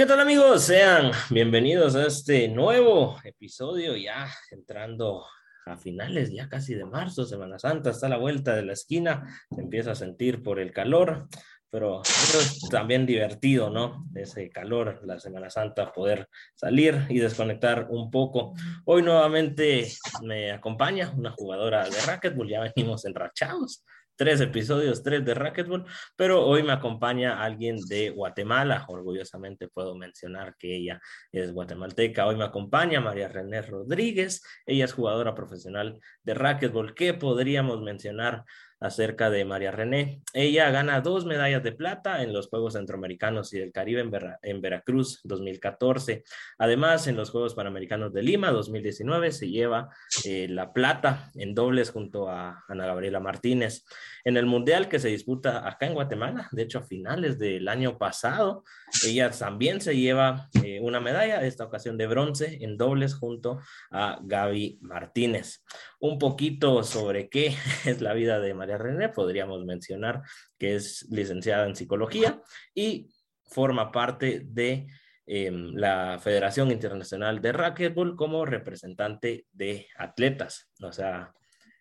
¿Qué tal amigos? Sean bienvenidos a este nuevo episodio, ya entrando a finales ya casi de marzo, Semana Santa, está a la vuelta de la esquina, se empieza a sentir por el calor, pero es también divertido, ¿no? Ese calor, la Semana Santa, poder salir y desconectar un poco. Hoy nuevamente me acompaña una jugadora de racquetball, ya venimos enrachados, tres episodios, tres de racquetball, pero hoy me acompaña alguien de Guatemala. Orgullosamente puedo mencionar que ella es guatemalteca. Hoy me acompaña María René Rodríguez. Ella es jugadora profesional de racquetball. ¿Qué podríamos mencionar acerca de María René. Ella gana dos medallas de plata en los Juegos Centroamericanos y del Caribe en, Veracruz 2014. Además, en los Juegos Panamericanos de Lima 2019 se lleva eh, la plata en dobles junto a Ana Gabriela Martínez. En el Mundial que se disputa acá en Guatemala, de hecho a finales del año pasado, ella también se lleva eh, una medalla, esta ocasión de bronce, en dobles junto a Gaby Martínez. Un poquito sobre qué es la vida de María René, podríamos mencionar que es licenciada en psicología y forma parte de em, la Federación Internacional de Racquetball como representante de atletas. O sea,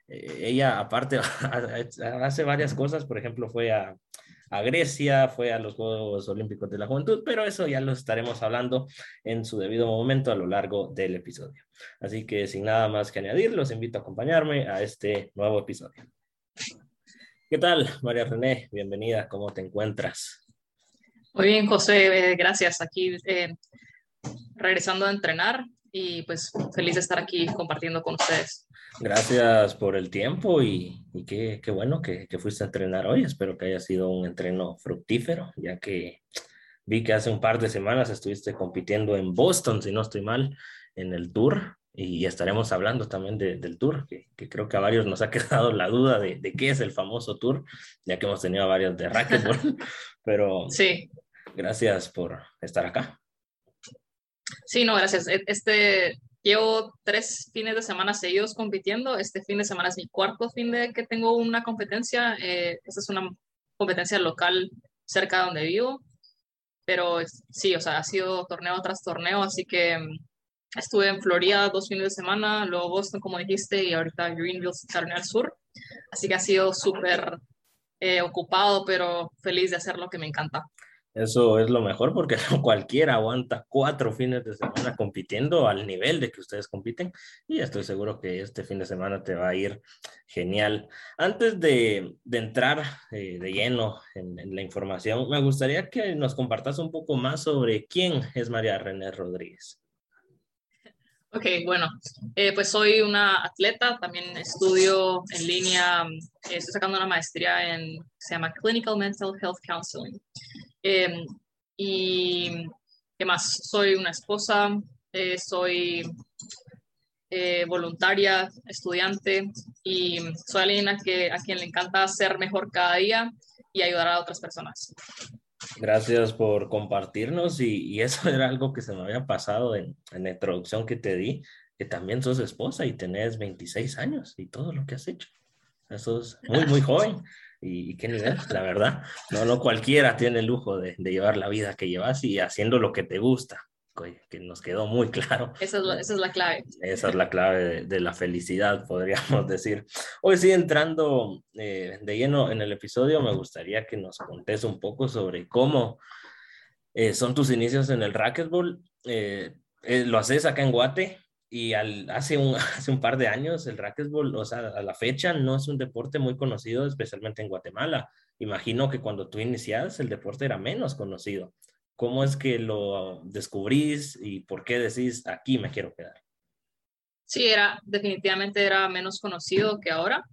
eh, ella aparte hace varias cosas, por ejemplo, fue a, a, Grecia, fue a los Juegos Olímpicos de la Juventud, pero eso ya lo estaremos hablando en su debido momento a lo largo del episodio. Así que sin nada más que añadir, los invito a acompañarme a este nuevo episodio. ¿Qué tal, María René? Bienvenida, ¿cómo te encuentras? Muy bien, José, eh, gracias. Aquí eh, regresando a entrenar y pues feliz de estar aquí compartiendo con ustedes. Gracias por el tiempo y, qué, bueno que, que, fuiste a entrenar hoy. Espero que haya sido un entreno fructífero, ya que vi que hace un par de semanas estuviste compitiendo en Boston, si no estoy mal, en el Tour y estaremos hablando también del tour, que, creo que a varios nos ha quedado la duda de, qué es el famoso tour, ya que hemos tenido a varios de racquetball, pero sí. gracias por estar acá. Sí, no, gracias. E, este, llevo tres fines de semana seguidos compitiendo, este fin de semana es mi cuarto fin de que tengo una competencia, eh, esta es una competencia local cerca de donde vivo, pero sí, o sea, ha sido torneo tras torneo, así que Estuve en Florida dos fines de semana, luego Boston, como dijiste, y ahorita Greenville, Carolina del Sur. Así que ha sido súper eh, ocupado, pero feliz de hacer lo que me encanta. Eso es lo mejor porque no cualquiera aguanta cuatro fines de semana compitiendo al nivel de que ustedes compiten y estoy seguro que este fin de semana te va a ir genial. Antes de, de entrar eh, de lleno en, en, la información, me gustaría que nos compartas un poco más sobre quién es María René Rodríguez. Ok, bueno, eh, pues soy una atleta, también estudio en línea, eh, estoy sacando una maestría en, se llama Clinical Mental Health Counseling. Em, y, ¿qué más? Soy una esposa, eh, soy voluntaria, estudiante y soy alguien que, a quien le encanta ser mejor cada día y ayudar a otras personas. Gracias por compartirnos y, eso era algo que se me había pasado en, la introducción que te di, que también sos esposa y tenés 26 años y todo lo que has hecho. Eso es muy, muy joven. Y, qué nivel, la verdad. No, no cualquiera tiene el lujo de, de llevar la vida que llevas y haciendo lo que te gusta que nos quedó muy claro. Esa es la, esa es la clave. Esa es la clave de, la felicidad, podríamos decir. Hoy sí, entrando eh, de lleno en el episodio, me gustaría que nos contes un poco sobre cómo eh, son tus inicios en el racquetball. Eh, lo haces acá en Guate y al, hace, un, hace un par de años el racquetball, o sea, a la fecha no es un deporte muy conocido, especialmente en Guatemala. Imagino que cuando tú inicias el deporte era menos conocido. ¿Cómo es que lo descubrís y por qué decís aquí me quiero quedar? Sí, era, definitivamente era menos conocido que ahora.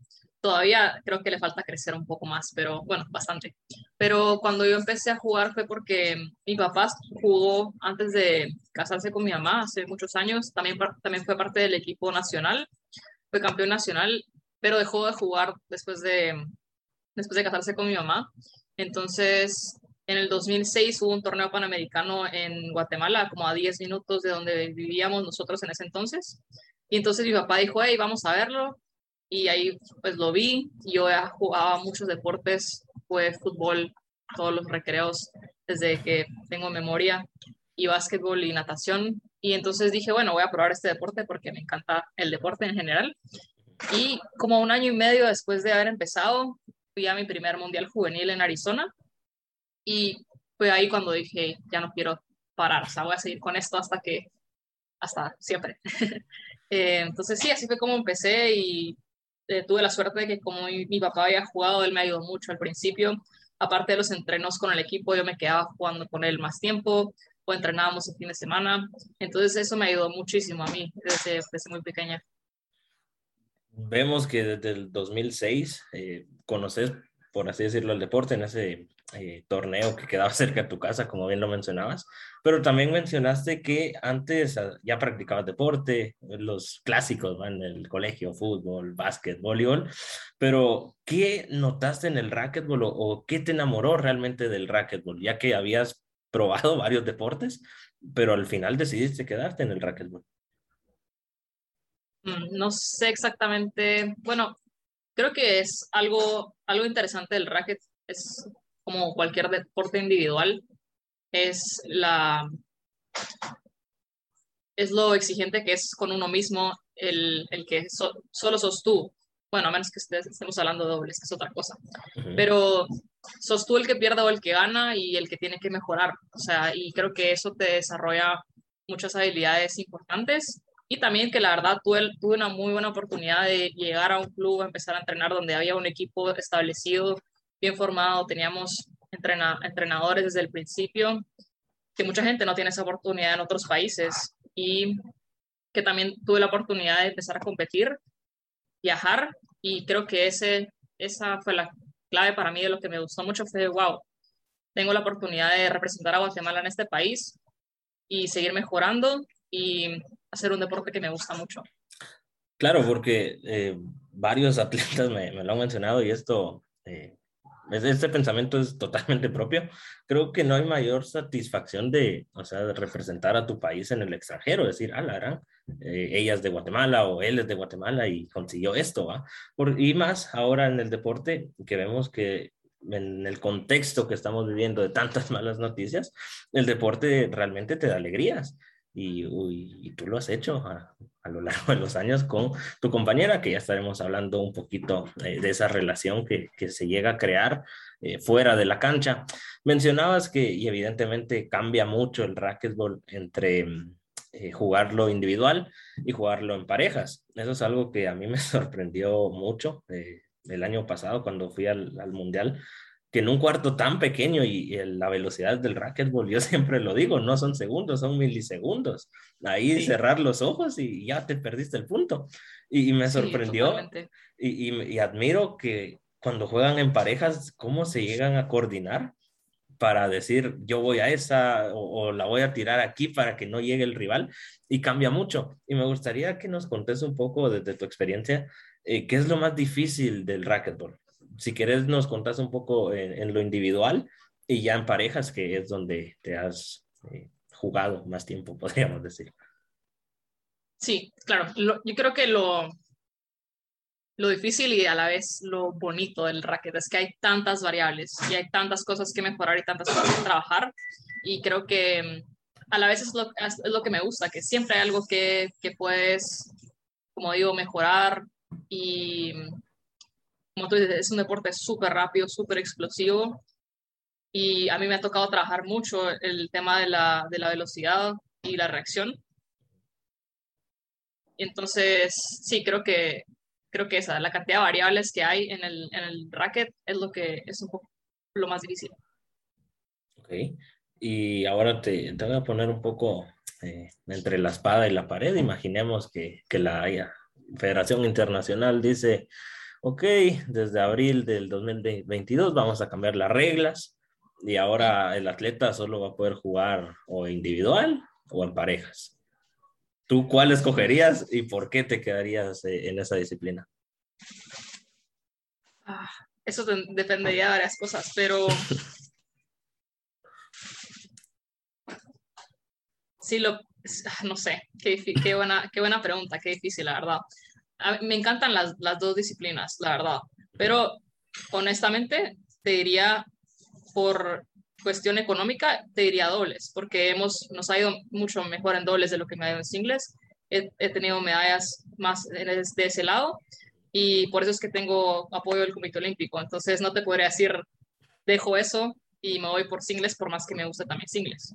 Todavía creo que le falta crecer un poco más, pero bueno, bastante. Pero cuando yo empecé a jugar fue porque mi papá jugó antes de casarse con mi mamá hace muchos años. También, también fue parte del equipo nacional, fue campeón nacional, pero dejó de jugar después de, después de casarse con mi mamá. Entonces en el 2006 hubo un torneo panamericano en Guatemala, como a 10 minutos de donde vivíamos nosotros en ese entonces. Y entonces mi papá dijo, hey, vamos a verlo. Y ahí pues lo vi. Yo ya jugaba muchos deportes, fue fútbol, todos los recreos desde que tengo memoria. y básquetbol y natación. Y entonces dije, bueno, voy a probar este deporte porque me encanta el deporte en general. Y como un año y medio después de haber empezado, fui a mi primer mundial juvenil en Arizona. Y fue ahí cuando dije, ya no quiero parar, o sea, voy a seguir con esto hasta que, hasta siempre. Eh, entonces sí, así fue como empecé y eh, tuve la suerte de que como mi, papá había jugado, él me ayudó mucho al principio. Aparte de los entrenos con el equipo, yo me quedaba jugando con él más tiempo o entrenábamos el fin de semana. Entonces eso me ayudó muchísimo a mí desde, desde muy pequeña. Vemos que desde el 2006 eh, conoces, por así decirlo, el deporte en ese eh, torneo que quedaba cerca de tu casa, como bien lo mencionabas, pero también mencionaste que antes ah, ya practicabas deporte, los clásicos, en el colegio, fútbol, básquet, voleibol, pero ¿qué notaste en el racquetball o, o qué te enamoró realmente del racquetball, ya que habías probado varios deportes, pero al final decidiste quedarte en el racquetball? Mm, no sé exactamente, bueno, creo que es algo, algo interesante del racket, es como cualquier deporte individual, es la es lo exigente que es con uno mismo el, el que solo sos tú. Bueno, a menos que estemos hablando de dobles, que es otra cosa. Pero sos tú el que pierde o el que gana y el que tiene que mejorar. O sea, y creo que eso te desarrolla muchas habilidades importantes. Y también que la verdad tuve, tuve una muy buena oportunidad de llegar a un club, empezar a entrenar donde había un equipo establecido, bien formado, teníamos entrenadores desde el principio, que mucha gente no tiene esa oportunidad en otros países y que también tuve la oportunidad de empezar a competir, viajar y creo que ese, esa fue la clave para mí de lo que me gustó mucho fue, wow, tengo la oportunidad de representar a Guatemala en este país y seguir mejorando y hacer un deporte que me gusta mucho. Claro, porque eh, varios atletas me, me, lo han mencionado y esto eh, este pensamiento es totalmente propio. Creo que no hay mayor satisfacción de, o sea, representar a tu país en el extranjero, decir, ah, la gran, eh, ella es de Guatemala o él es de Guatemala y consiguió esto, ¿va? Por, y más ahora en el deporte, que vemos que en el contexto que estamos viviendo de tantas malas noticias, el deporte realmente te da alegrías. Y, y tú lo has hecho a lo largo de los años con tu compañera, que ya estaremos hablando un poquito eh, de esa relación que, que, se llega a crear eh, fuera de la cancha. Mencionabas que, y evidentemente cambia mucho el racquetball entre eh, jugarlo individual y jugarlo en parejas. Eso es algo que a mí me sorprendió mucho el año pasado cuando fui al, al Mundial que en un cuarto tan pequeño y, la velocidad del racquetball, yo siempre lo digo, no son segundos, son milisegundos. Ahí cerrar los ojos y ya te perdiste el punto. Y, me sorprendió y, y, admiro que cuando juegan en parejas, cómo se llegan a coordinar para decir yo voy a esa o, la voy a tirar aquí para que no llegue el rival y cambia mucho. Y me gustaría que nos contes un poco desde tu experiencia, eh, ¿qué es lo más difícil del racquetball? Si quieres nos contás un poco en, lo individual y ya en parejas, que es donde te has eh, jugado más tiempo, podríamos decir. Sí, claro. yo creo que lo, lo difícil y a la vez lo bonito del racket es que hay tantas variables y hay tantas cosas que mejorar y tantas cosas que trabajar. Y creo que mm, a la vez es lo, es lo que me gusta, que siempre hay algo que, que puedes, como digo, mejorar y como es un deporte súper rápido, súper explosivo. Y a mí me ha tocado trabajar mucho el tema de la, de la velocidad y la reacción. Entonces, sí, creo que, creo que esa, la cantidad de variables que hay en el, en el racket es lo que es un poco lo más difícil. Ok. Y ahora te, te voy a poner un poco eh, entre la espada y la pared. Imaginemos que, que la Federación Internacional dice, ok, desde abril del 2022 vamos a cambiar las reglas y ahora el atleta solo va a poder jugar o individual o en parejas. ¿Tú cuál escogerías y por qué te quedarías eh, en esa disciplina? Ah, eso dependería de varias cosas, pero sí, lo, ah, no sé, qué, qué, buena, qué buena pregunta, qué difícil, la verdad me encantan las, las dos disciplinas, la verdad, pero honestamente te diría por, cuestión económica, te diría dobles, porque hemos, nos ha ido mucho mejor en dobles de lo que me ha ido en singles. He, tenido medallas más de ese lado y por eso es que tengo apoyo del Comité Olímpico. Entonces no te podría decir, dejo eso y me voy por singles, por más que me guste también singles.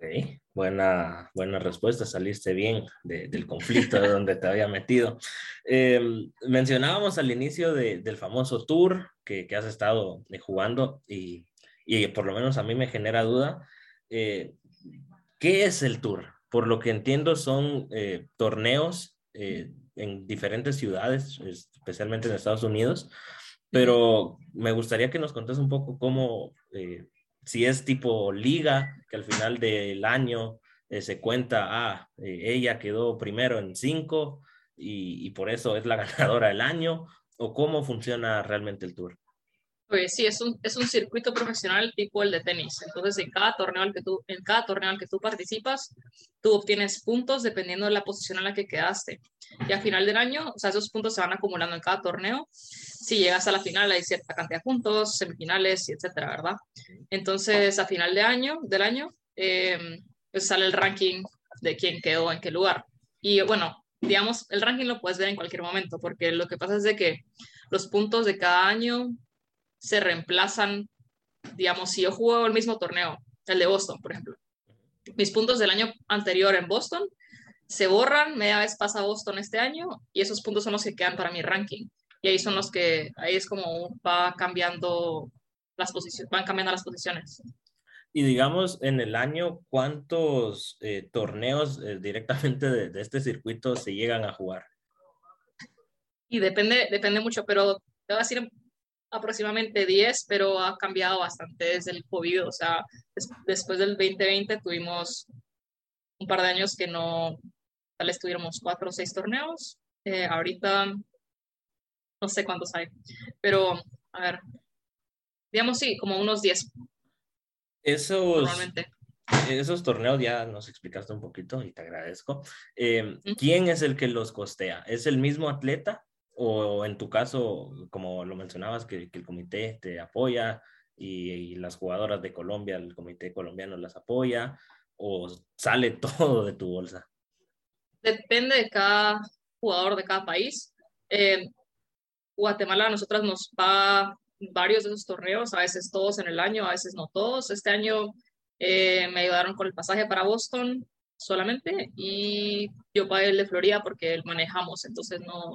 Ok, buena, buena respuesta, saliste bien del conflicto de donde te había metido. Em, mencionábamos al inicio del famoso tour que, que has estado eh, jugando y, y, por lo menos a mí me genera duda. Eh, ¿Qué es el tour? Por lo que entiendo son eh, torneos en diferentes ciudades, especialmente en Estados Unidos, pero me gustaría que nos contes un poco cómo si es tipo liga, que al final del año eh, se cuenta, ah, eh, ella quedó primero en cinco y, por eso es la ganadora del año, o cómo funciona realmente el tour. Pues sí, es un, es un circuito profesional tipo el de tenis. Entonces, en cada, torneo al que tú, en cada torneo al que tú participas, tú obtienes puntos dependiendo de la posición en la que quedaste. Y al final del año, esos puntos se van acumulando en cada torneo. Si llegas a la final, hay cierta cantidad de puntos, semifinales, y etcétera, ¿verdad? Entonces, a final de año, del año, em, pues sale el ranking de quién quedó en qué lugar. Y bueno, digamos, el ranking lo puedes ver en cualquier momento, porque lo que pasa es de que los puntos de cada año se reemplazan, digamos, si yo juego el mismo torneo, el de Boston, por ejemplo, mis puntos del año anterior en Boston se borran, media vez pasa Boston este año y esos puntos son los que quedan para mi ranking. Y ahí son los que, ahí es como va cambiando las posiciones, van cambiando las posiciones. Y digamos, en el año, ¿cuántos eh, torneos eh, directamente de, de, este circuito se llegan a jugar? Y depende, depende mucho, pero te voy a decir aproximadamente 10, pero ha cambiado bastante desde el COVID. O sea, después del 2020 tuvimos un par de años que no, tal vez tuviéramos cuatro o seis torneos. Eh, ahorita no sé cuántos hay, pero a ver, digamos sí, como unos 10. Esos, esos torneos ya nos explicaste un poquito y te agradezco. Eh, ¿Quién es el que los costea? ¿Es el mismo atleta o en tu caso, como lo mencionabas, que, el comité te apoya y, las jugadoras de Colombia, el comité colombiano las apoya, o sale todo de tu bolsa? Depende de cada jugador de cada país. Eh, Guatemala a nosotras nos va varios de esos torneos, a veces todos en el año, a veces no todos. Este año eh, me ayudaron con el pasaje para Boston solamente y yo pagué el de Florida porque manejamos, entonces no,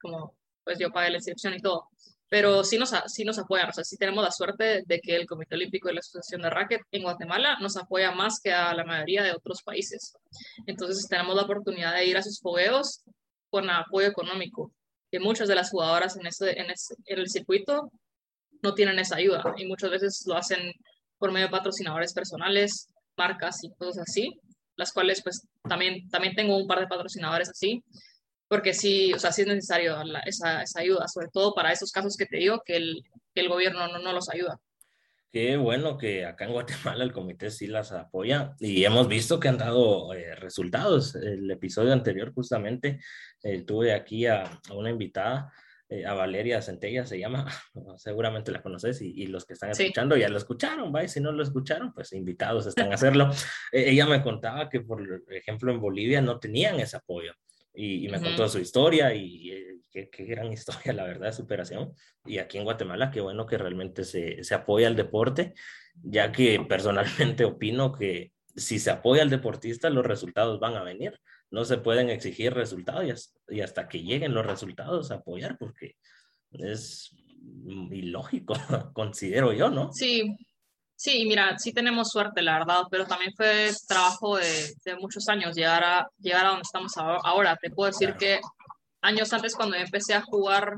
como pues yo pagué la inscripción y todo. Pero sí nos, sí nos apoyan, o sea, sí tenemos la suerte de que el Comité Olímpico y la Asociación de Racket en Guatemala nos apoya más que a la mayoría de otros países. Entonces tenemos la oportunidad de ir a sus fogueos con apoyo económico, que muchas de las jugadoras en, ese, en, en el circuito no tienen esa ayuda y muchas veces lo hacen por medio de patrocinadores personales, marcas y cosas así, las cuales pues también, también tengo un par de patrocinadores así porque sí, o sea, sí es necesario esa, esa, ayuda, sobre todo para esos casos que te digo que el, que el gobierno no, no, los ayuda. Qué bueno que acá en Guatemala el comité sí las apoya y hemos visto que han dado eh, resultados. El episodio anterior justamente eh, tuve aquí a, a una invitada, eh, a Valeria Centella se llama, seguramente la conoces y, y los que están escuchando ya lo escucharon, ¿va? si no lo escucharon, pues invitados están a hacerlo. ella me contaba que, por ejemplo, en Bolivia no tenían ese apoyo y, me contó su historia y qué, qué, gran historia, la verdad, de superación. Y aquí en Guatemala, qué bueno que realmente se, se apoya al deporte, ya que personalmente opino que si se apoya al deportista, los resultados van a venir. No se pueden exigir resultados y hasta que lleguen los resultados apoyar, porque es ilógico, considero yo, ¿no? Sí, Sí, mira, sí tenemos suerte, la verdad, pero también fue trabajo de, muchos años llegar a, llegar a donde estamos ahora. Te puedo decir que años antes, cuando empecé a jugar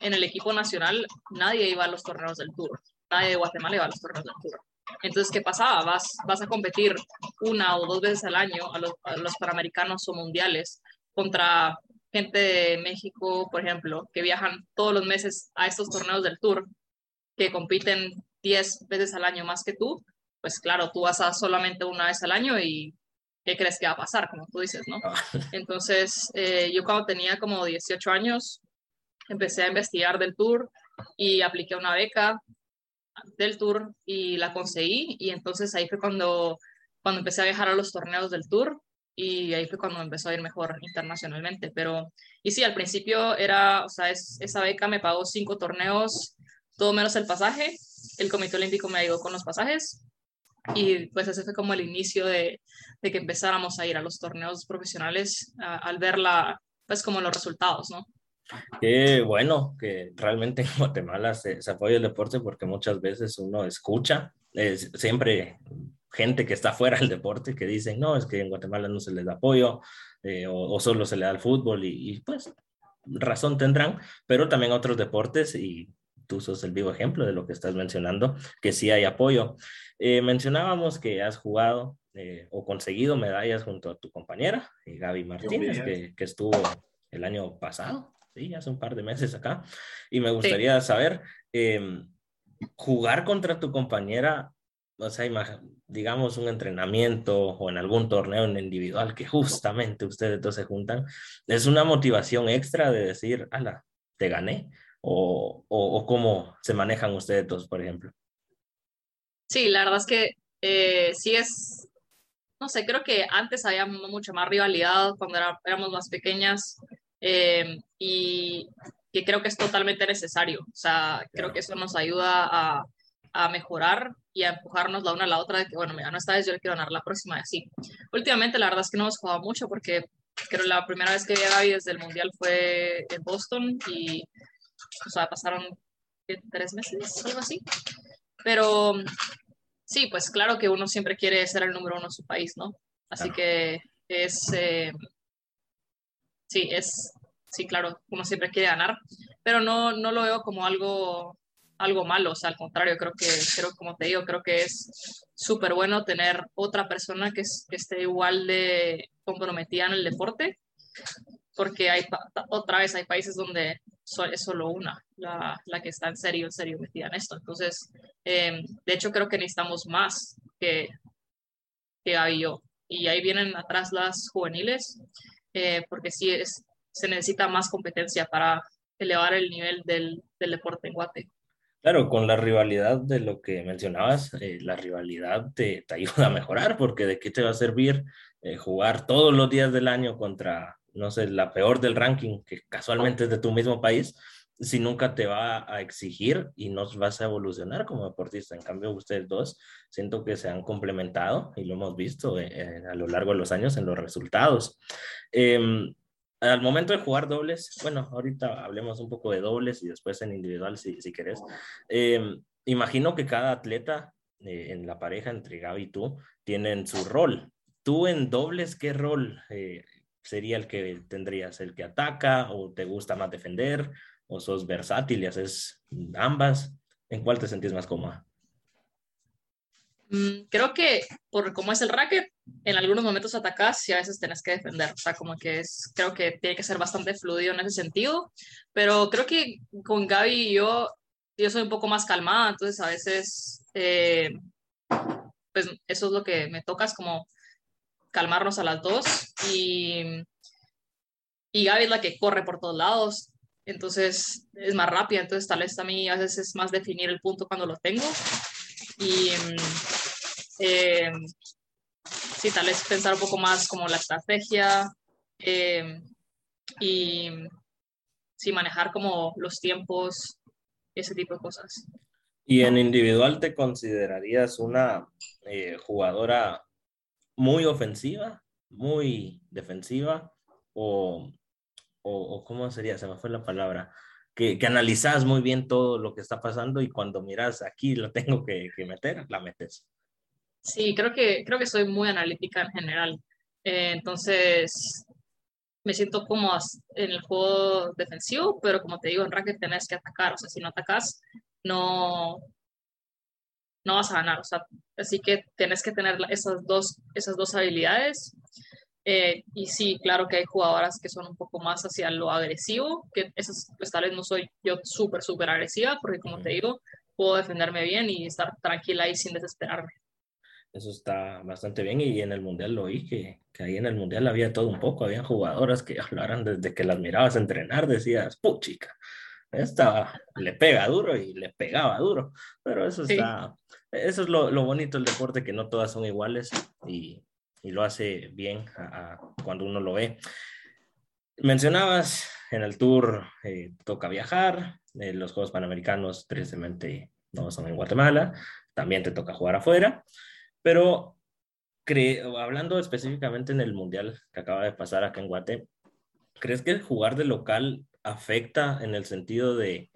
en el equipo nacional, nadie iba a los torneos del Tour. Nadie de Guatemala iba a los torneos del Tour. Entonces, ¿qué pasaba? Vas, vas a competir una o dos veces al año a los, a los Panamericanos o Mundiales contra gente de México, por ejemplo, que viajan todos los meses a estos torneos del Tour, que compiten 10 veces al año más que tú, pues claro, tú vas a solamente una vez al año y ¿qué crees que va a pasar? Como tú dices, ¿no? Ah. Entonces, eh, yo cuando tenía como 18 años, empecé a investigar del tour y apliqué una beca del tour y la conseguí y entonces ahí fue cuando, cuando empecé a viajar a los torneos del tour y ahí fue cuando empezó a ir mejor internacionalmente. Pero, y sí, al principio era, o sea, es, esa beca me pagó cinco torneos, todo menos el pasaje. El Comité Olímpico me ayudó con los pasajes y pues ese fue como el inicio de, de que empezáramos a ir a los torneos profesionales al ver la, pues como los resultados, ¿no? Qué bueno que realmente en Guatemala se, se apoya el deporte porque muchas veces uno escucha, es, siempre gente que está fuera del deporte que dicen, no, es que en Guatemala no se les da apoyo eh, o, solo se le da el fútbol y, y, pues razón tendrán, pero también otros deportes y tú sos el vivo ejemplo de lo que estás mencionando, que sí hay apoyo. Eh, mencionábamos que has jugado eh, o conseguido medallas junto a tu compañera, eh, Gaby Martínez, que, que, estuvo el año pasado, sí, hace un par de meses acá, y me gustaría sí. saber, em, jugar contra tu compañera, o sea, digamos un entrenamiento o en algún torneo en individual que justamente ustedes dos se juntan, es una motivación extra de decir, ala, te gané, o, o, o cómo se manejan ustedes dos, por ejemplo. Sí, la verdad es que eh, sí es, no sé, creo que antes había mucha más rivalidad cuando era, éramos más pequeñas eh, y que creo que es totalmente necesario. O sea, creo que eso nos ayuda a, a, mejorar y a empujarnos la una a la otra de que, bueno, mira, no esta vez yo le quiero ganar la próxima y así. Últimamente la verdad es que no hemos jugado mucho porque creo que la primera vez que vi a Gaby desde el Mundial fue en Boston y, o sea, pasaron tres meses, algo así. Pero sí, pues claro que uno siempre quiere ser el número uno en su país, ¿no? Así claro. que es, eh, sí, es, sí, claro, uno siempre quiere ganar, pero no, no lo veo como algo, algo malo, o sea, al contrario, creo que, creo, como te digo, creo que es súper bueno tener otra persona que, es, que esté igual de comprometida en el deporte, porque hay, otra vez hay países donde es solo una, la, la, que está en serio, en serio metida en esto. Entonces, eh, de hecho, creo que necesitamos más que, que Gaby y yo. Y ahí vienen atrás las juveniles, eh, porque sí es, se necesita más competencia para elevar el nivel del, del deporte en Guate. Claro, con la rivalidad de lo que mencionabas, eh, la rivalidad te, te, ayuda a mejorar, porque de qué te va a servir eh, jugar todos los días del año contra no sé, la peor del ranking, que casualmente es de tu mismo país, si nunca te va a exigir y no vas a evolucionar como deportista. En cambio, ustedes dos siento que se han complementado y lo hemos visto eh, eh, a lo largo de los años en los resultados. Eh, al momento de jugar dobles, bueno, ahorita hablemos un poco de dobles y después en individual si, si querés. Eh, imagino que cada atleta eh, en la pareja entre Gaby y tú tienen su rol. Tú en dobles, ¿qué rol sería el que tendrías? ¿El que ataca o te gusta más defender? ¿O sos versátil y haces ambas? ¿En cuál te sentís más cómoda? Mm, creo que por cómo es el racket, en algunos momentos atacas y a veces tenés que defender. O sea, como que es, creo que tiene que ser bastante fluido en ese sentido. Pero creo que con Gaby y yo, yo soy un poco más calmada, entonces a veces, eh, pues eso es lo que me toca, es como calmarnos a las dos y, y Gaby es la que corre por todos lados, entonces es más rápida, entonces tal vez a mí a veces es más definir el punto cuando lo tengo y eh, sí, tal vez pensar un poco más como la estrategia eh, y sí, manejar como los tiempos, ese tipo de cosas. ¿Y en individual te considerarías una eh, jugadora muy ofensiva, muy defensiva o, o, cómo sería, se me fue la palabra, que, que analizas muy bien todo lo que está pasando y cuando miras aquí lo tengo que, que meter, la metes. Sí, creo que, creo que soy muy analítica en general. Eh, entonces, me siento como en el juego defensivo, pero como te digo, en racket tenés que atacar. O sea, si no atacas, no, no vas a ganar. O sea, así que tienes que tener esas dos, esas dos habilidades. Eh, y sí, claro que hay jugadoras que son un poco más hacia lo agresivo, que esas, pues tal vez no soy yo súper, súper agresiva, porque como te digo, puedo defenderme bien y estar tranquila ahí sin desesperarme. Eso está bastante bien y en el Mundial lo oí, que, que ahí en el Mundial había todo un poco, había jugadoras que hablaran desde que las mirabas entrenar, decías, puchica, esta le pega duro y le pegaba duro, pero eso está, eso es lo, lo, bonito del deporte, que no todas son iguales y, y lo hace bien cuando uno lo ve. Mencionabas en el tour, eh, toca viajar, eh, los Juegos Panamericanos tristemente no son en Guatemala, también te toca jugar afuera, pero hablando específicamente en el Mundial que acaba de pasar acá en Guate, ¿crees que jugar de local afecta en el sentido de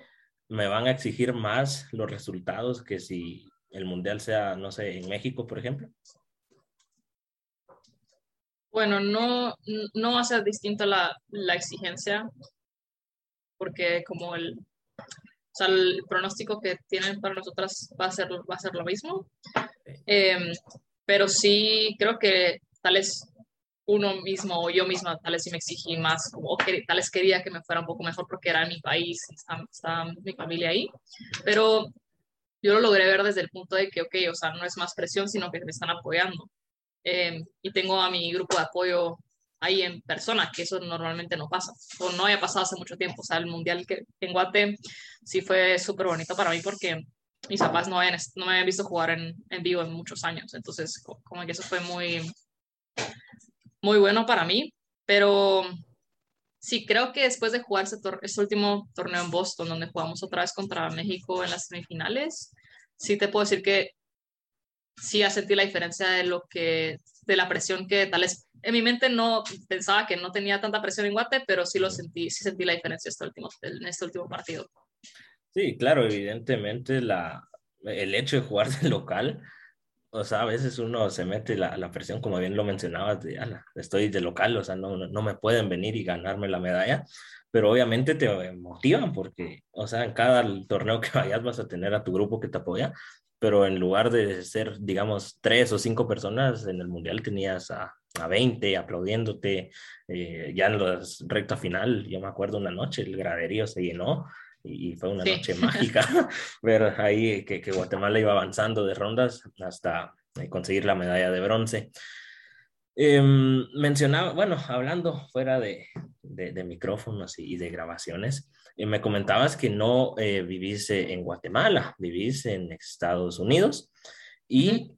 me van a exigir más los resultados que si el Mundial sea, no sé, en México, por ejemplo? Bueno, no, no va a ser distinta la, la exigencia, porque como el, o sea, el pronóstico que tienen para nosotras va a ser, va a ser lo mismo. Eh, pero sí creo que tal vez uno mismo o yo misma tal vez sí me exigí más, como, que, tal vez quería que me fuera un poco mejor porque era mi país, está, está, mi familia ahí, pero yo lo logré ver desde el punto de que, ok, o sea, no es más presión, sino que me están apoyando. Eh, y tengo a mi grupo de apoyo ahí en persona, que eso normalmente no pasa, o no haya pasado hace mucho tiempo. O sea, el mundial que en Guate sí fue súper bonito para mí porque mis papás no, habían, no me habían visto jugar en, en vivo en muchos años. Entonces, como que eso fue muy, muy bueno para mí. Pero sí, creo que después de jugar ese, ese último torneo en Boston, donde jugamos otra vez contra México en las semifinales, sí te puedo decir que sí sentí la diferencia de lo que, de la presión que tal vez en mi mente no pensaba que no tenía tanta presión en Guate, pero sí lo sentí, sí sentí la diferencia este último, en este último partido. Sí, claro, evidentemente la, el hecho de jugar de local, o sea, a veces uno se mete la, la presión, como bien lo mencionabas, de, estoy de local, o sea, no, no, me pueden venir y ganarme la medalla, pero obviamente te motivan porque, o sea, en cada torneo que vayas vas a tener a tu grupo que te apoya, pero en lugar de ser, digamos, tres o cinco personas, en el Mundial tenías a, a 20 aplaudiéndote, eh, ya en la recta final, yo me acuerdo una noche, el graderío se llenó y fue una noche mágica ver ahí que, que, Guatemala iba avanzando de rondas hasta eh, conseguir la medalla de bronce. Em, mencionaba, bueno, hablando fuera de, de, micrófonos y, de grabaciones, eh, me comentabas que no eh, vivís en Guatemala, vivís en Estados Unidos. Y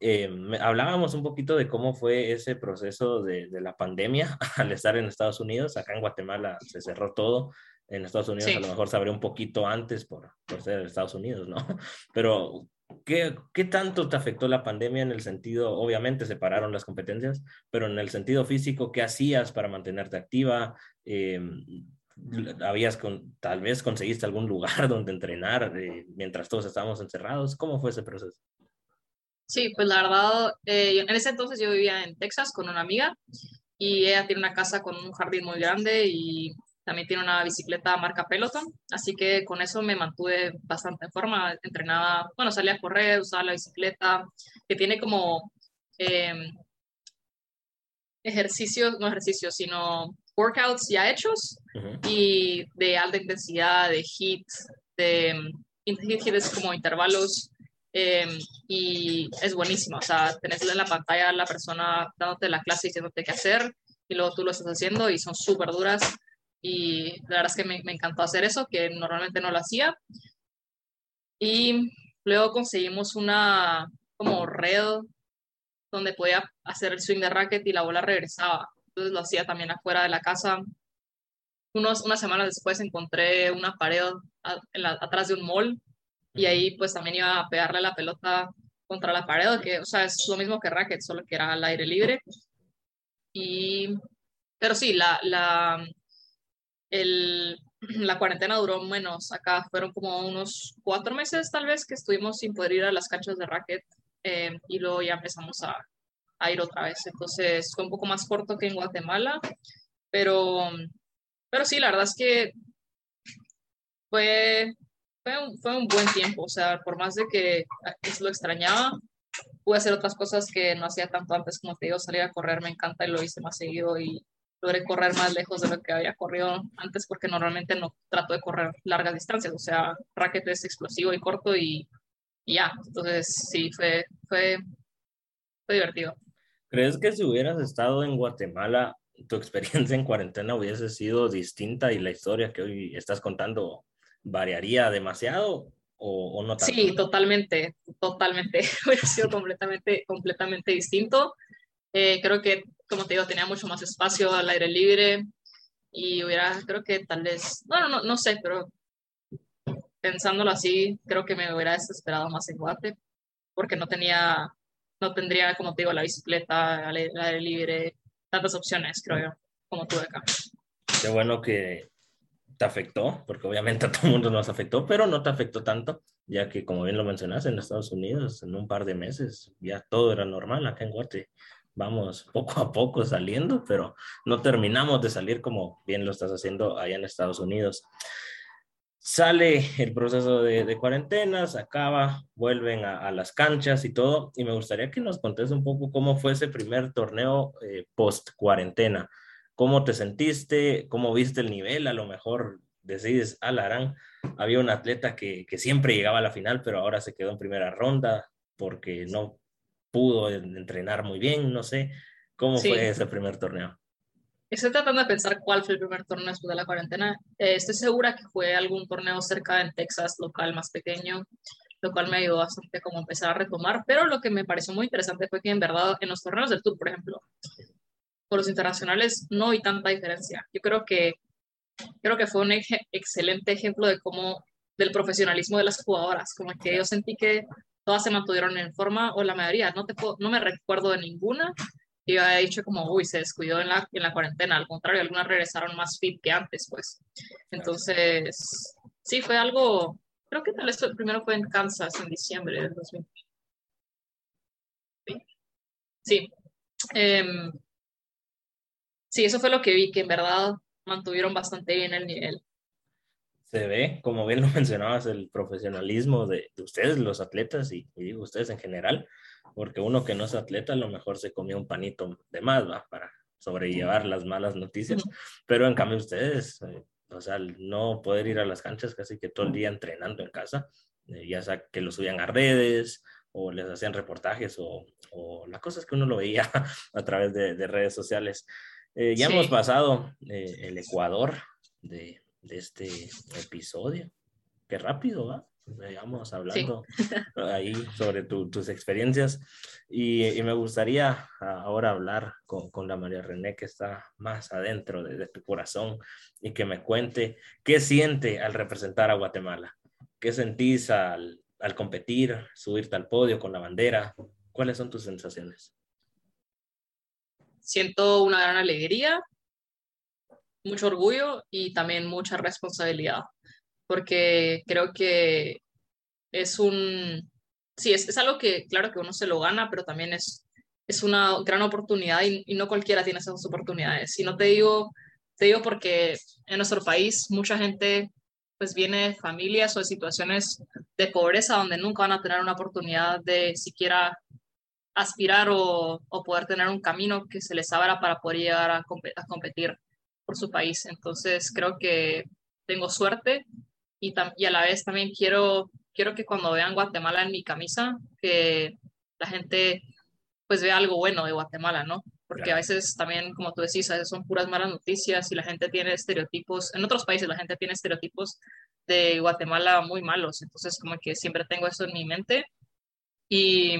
hablábamos un poquito de cómo fue ese proceso de, de, la pandemia al estar en Estados Unidos. Acá en Guatemala se cerró todo, en Estados Unidos a lo mejor se abrió un poquito antes por, por ser Estados Unidos, ¿no? Pero, ¿qué, ¿qué tanto te afectó la pandemia en el sentido, obviamente separaron las competencias, pero en el sentido físico, ¿qué hacías para mantenerte activa? Eh, habías con, tal vez conseguiste algún lugar donde entrenar eh, mientras todos estábamos encerrados. ¿Cómo fue ese proceso? Sí, pues la verdad, eh, en ese entonces yo vivía en Texas con una amiga y ella tiene una casa con un jardín muy grande y también tiene una bicicleta marca Peloton, así que con eso me mantuve bastante en forma. Entrenaba, bueno, salía a correr, usaba la bicicleta, que tiene como em, ejercicios, no ejercicios, sino workouts ya hechos y de alta intensidad, de HIIT, de HIIT, HIIT es como intervalos em, y es buenísimo. O sea, tenés en la pantalla a la persona dándote la clase diciéndote qué hacer y luego tú lo estás haciendo y son súper duras y la verdad es que me, me, encantó hacer eso, que normalmente no lo hacía. Y luego conseguimos una como red donde podía hacer el swing de racket y la bola regresaba. Entonces lo hacía también afuera de la casa. Unos, unas semanas después encontré una pared atrás de un mall y ahí pues también iba a pegarle la pelota contra la pared, que o sea, es lo mismo que racket, solo que era al aire libre. Y, pero sí, la, la, el, la cuarentena duró menos. Acá fueron como unos cuatro meses tal vez que estuvimos sin poder ir a las canchas de racket eh, y luego ya empezamos a, a, ir otra vez. Entonces fue un poco más corto que en Guatemala, pero, pero sí, la verdad es que fue, fue, un, fue un buen tiempo. O sea, por más de que lo extrañaba, pude hacer otras cosas que no hacía tanto antes, como te digo, salir a correr me encanta y lo hice más seguido y logré correr más lejos de lo que había corrido antes porque normalmente no trato de correr largas distancias, o sea, racket es explosivo y corto y, ya, entonces sí, fue, fue, fue divertido. ¿Crees que si hubieras estado en Guatemala, tu experiencia en cuarentena hubiese sido distinta y la historia que hoy estás contando variaría demasiado o, no tanto? Sí, totalmente, totalmente. Hubiera sido completamente, completamente distinto. Eh, creo que, como te digo, tenía mucho más espacio al aire libre y hubiera, creo que tal vez, bueno, no, no sé, pero pensándolo así, creo que me hubiera desesperado más en Guate porque no tenía, no tendría, como te digo, la bicicleta, al aire libre, tantas opciones, creo yo, como tuve acá. Qué bueno que te afectó, porque obviamente a todo el mundo nos afectó, pero no te afectó tanto, ya que como bien lo mencionaste, en Estados Unidos, en un par de meses, ya todo era normal acá en Guate. Vamos poco a poco saliendo, pero no terminamos de salir como bien lo estás haciendo allá en Estados Unidos. Sale el proceso de, de cuarentena, se acaba, vuelven a, las canchas y todo. Y me gustaría que nos contes un poco cómo fue ese primer torneo eh, post cuarentena. ¿Cómo te sentiste? ¿Cómo viste el nivel? A lo mejor decís, Alarán, había un atleta que siempre llegaba a la final, pero ahora se quedó en primera ronda porque no pudo entrenar muy bien, no sé. ¿Cómo fue ese primer torneo? Estoy tratando de pensar cuál fue el primer torneo después de la cuarentena. Eh, estoy segura que fue algún torneo cerca en Texas, local más pequeño, lo cual me ayudó bastante como empezar a retomar. Pero lo que me pareció muy interesante fue que en verdad en los torneos del Tour, por ejemplo, por los internacionales no hay tanta diferencia. Yo creo que creo que fue un excelente ejemplo de cómo del profesionalismo de las jugadoras, como que yo sentí que todas se mantuvieron en forma o la mayoría, no te no me recuerdo de ninguna yo había dicho como, uy, se descuidó en la, en la cuarentena, al contrario, algunas regresaron más fit que antes, pues. Entonces, sí, fue algo, creo que tal vez el primero fue en Kansas en diciembre del 2020. Sí. Em, sí, eso fue lo que vi, que en verdad mantuvieron bastante bien el nivel. Se ve, como bien lo mencionabas, el profesionalismo de, de ustedes, los atletas, y, y digo ustedes en general, porque uno que no es atleta a lo mejor se comió un panito de más, ¿va? Para sobrellevar las malas noticias, pero en cambio ustedes, eh, o sea, no poder ir a las canchas casi que todo el día entrenando en casa, eh, ya sea que lo subían a redes o les hacían reportajes o, o las cosas que uno lo veía a través de, de redes sociales. Eh, ya hemos pasado el Ecuador de, de este episodio. Qué rápido, ¿va? vamos hablando ahí sobre tus experiencias y, me gustaría ahora hablar con, con, la María René que está más adentro de, tu corazón y que me cuente qué siente al representar a Guatemala, qué sentís al, al competir, subirte al podio con la bandera, cuáles son tus sensaciones. Siento una gran alegría, mucho orgullo y también mucha responsabilidad porque creo que es un, sí, es, es, algo que claro que uno se lo gana, pero también es, es una gran oportunidad y, no cualquiera tiene esas oportunidades. Y no te digo, te digo porque en nuestro país mucha gente pues viene de familias o de situaciones de pobreza donde nunca van a tener una oportunidad de siquiera aspirar o, o poder tener un camino que se les abra para poder llegar a, a competir por su país. Entonces creo que tengo suerte y, y a la vez también quiero, quiero que cuando vean Guatemala en mi camisa, que la gente pues vea algo bueno de Guatemala, ¿no? Porque a veces también, como tú decís, a veces son puras malas noticias y la gente tiene estereotipos, en otros países la gente tiene estereotipos de Guatemala muy malos, entonces como que siempre tengo eso en mi mente. Y,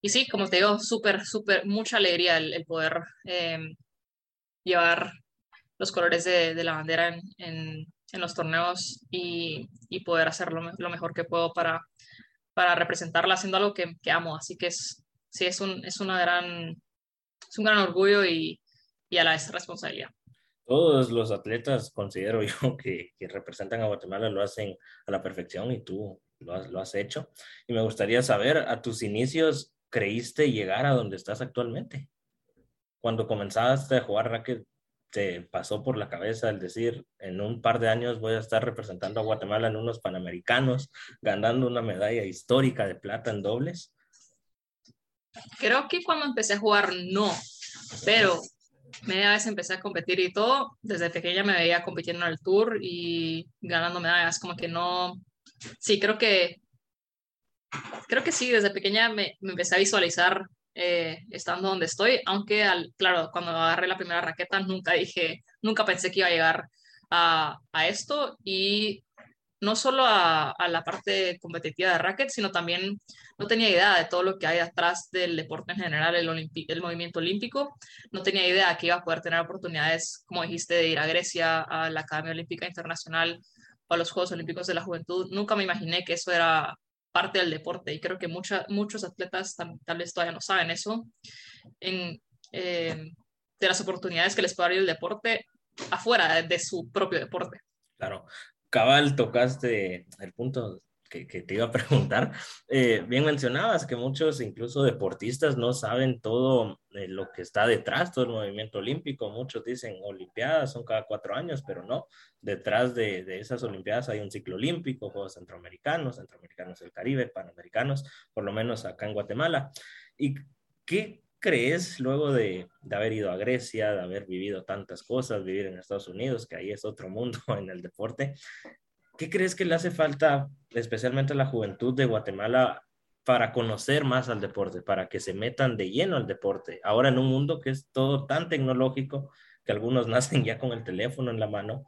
y sí, como te digo, súper, súper, mucha alegría el, poder eh, llevar los colores de, la bandera en, en, los torneos y, y poder hacer lo, lo, mejor que puedo para, para representarla haciendo algo que, que, amo. Así que es, sí, es un, es una gran, es un gran orgullo y, y a la vez responsabilidad. Todos los atletas, considero yo, que, que, representan a Guatemala lo hacen a la perfección y tú lo has, lo has hecho. Y me gustaría saber, a tus inicios, ¿creíste llegar a donde estás actualmente? Cuando comenzaste a jugar racket, te pasó por la cabeza el decir, en un par de años voy a estar representando a Guatemala en unos Panamericanos, ganando una medalla histórica de plata en dobles? Creo que cuando empecé a jugar no, pero media vez empecé a competir y todo, desde pequeña me veía compitiendo en el tour y ganando medallas, como que no, sí, creo que, creo que sí, desde pequeña me, me empecé a visualizar eh, estando donde estoy, aunque al, claro, cuando agarré la primera raqueta nunca dije, nunca pensé que iba a llegar a, a esto y no solo a, la parte competitiva de racket, sino también no tenía idea de todo lo que hay atrás del deporte en general, el, el movimiento olímpico. No tenía idea que iba a poder tener oportunidades, como dijiste, de ir a Grecia, a la Academia Olímpica Internacional o a los Juegos Olímpicos de la Juventud. Nunca me imaginé que eso era parte del deporte y creo que muchos atletas tal vez todavía no saben eso. En, eh, de las oportunidades que les puede abrir el deporte afuera de su propio deporte. Claro, cabal, tocaste el punto que, te iba a preguntar. Eh, bien mencionabas que muchos, incluso deportistas, no saben todo eh, lo que está detrás, todo el movimiento olímpico. Muchos dicen Olimpiadas son cada cuatro años, pero no. Detrás de, de esas Olimpiadas hay un ciclo olímpico, Juegos Centroamericanos, Centroamericanos del Caribe, Panamericanos, por lo menos acá en Guatemala. ¿Y qué crees luego de, de, haber ido a Grecia, de haber vivido tantas cosas, vivir en Estados Unidos, que ahí es otro mundo en el deporte? ¿Qué crees que le hace falta, especialmente a la juventud de Guatemala, para conocer más al deporte, para que se metan de lleno al deporte? Ahora en un mundo que es todo tan tecnológico, que algunos nacen ya con el teléfono en la mano,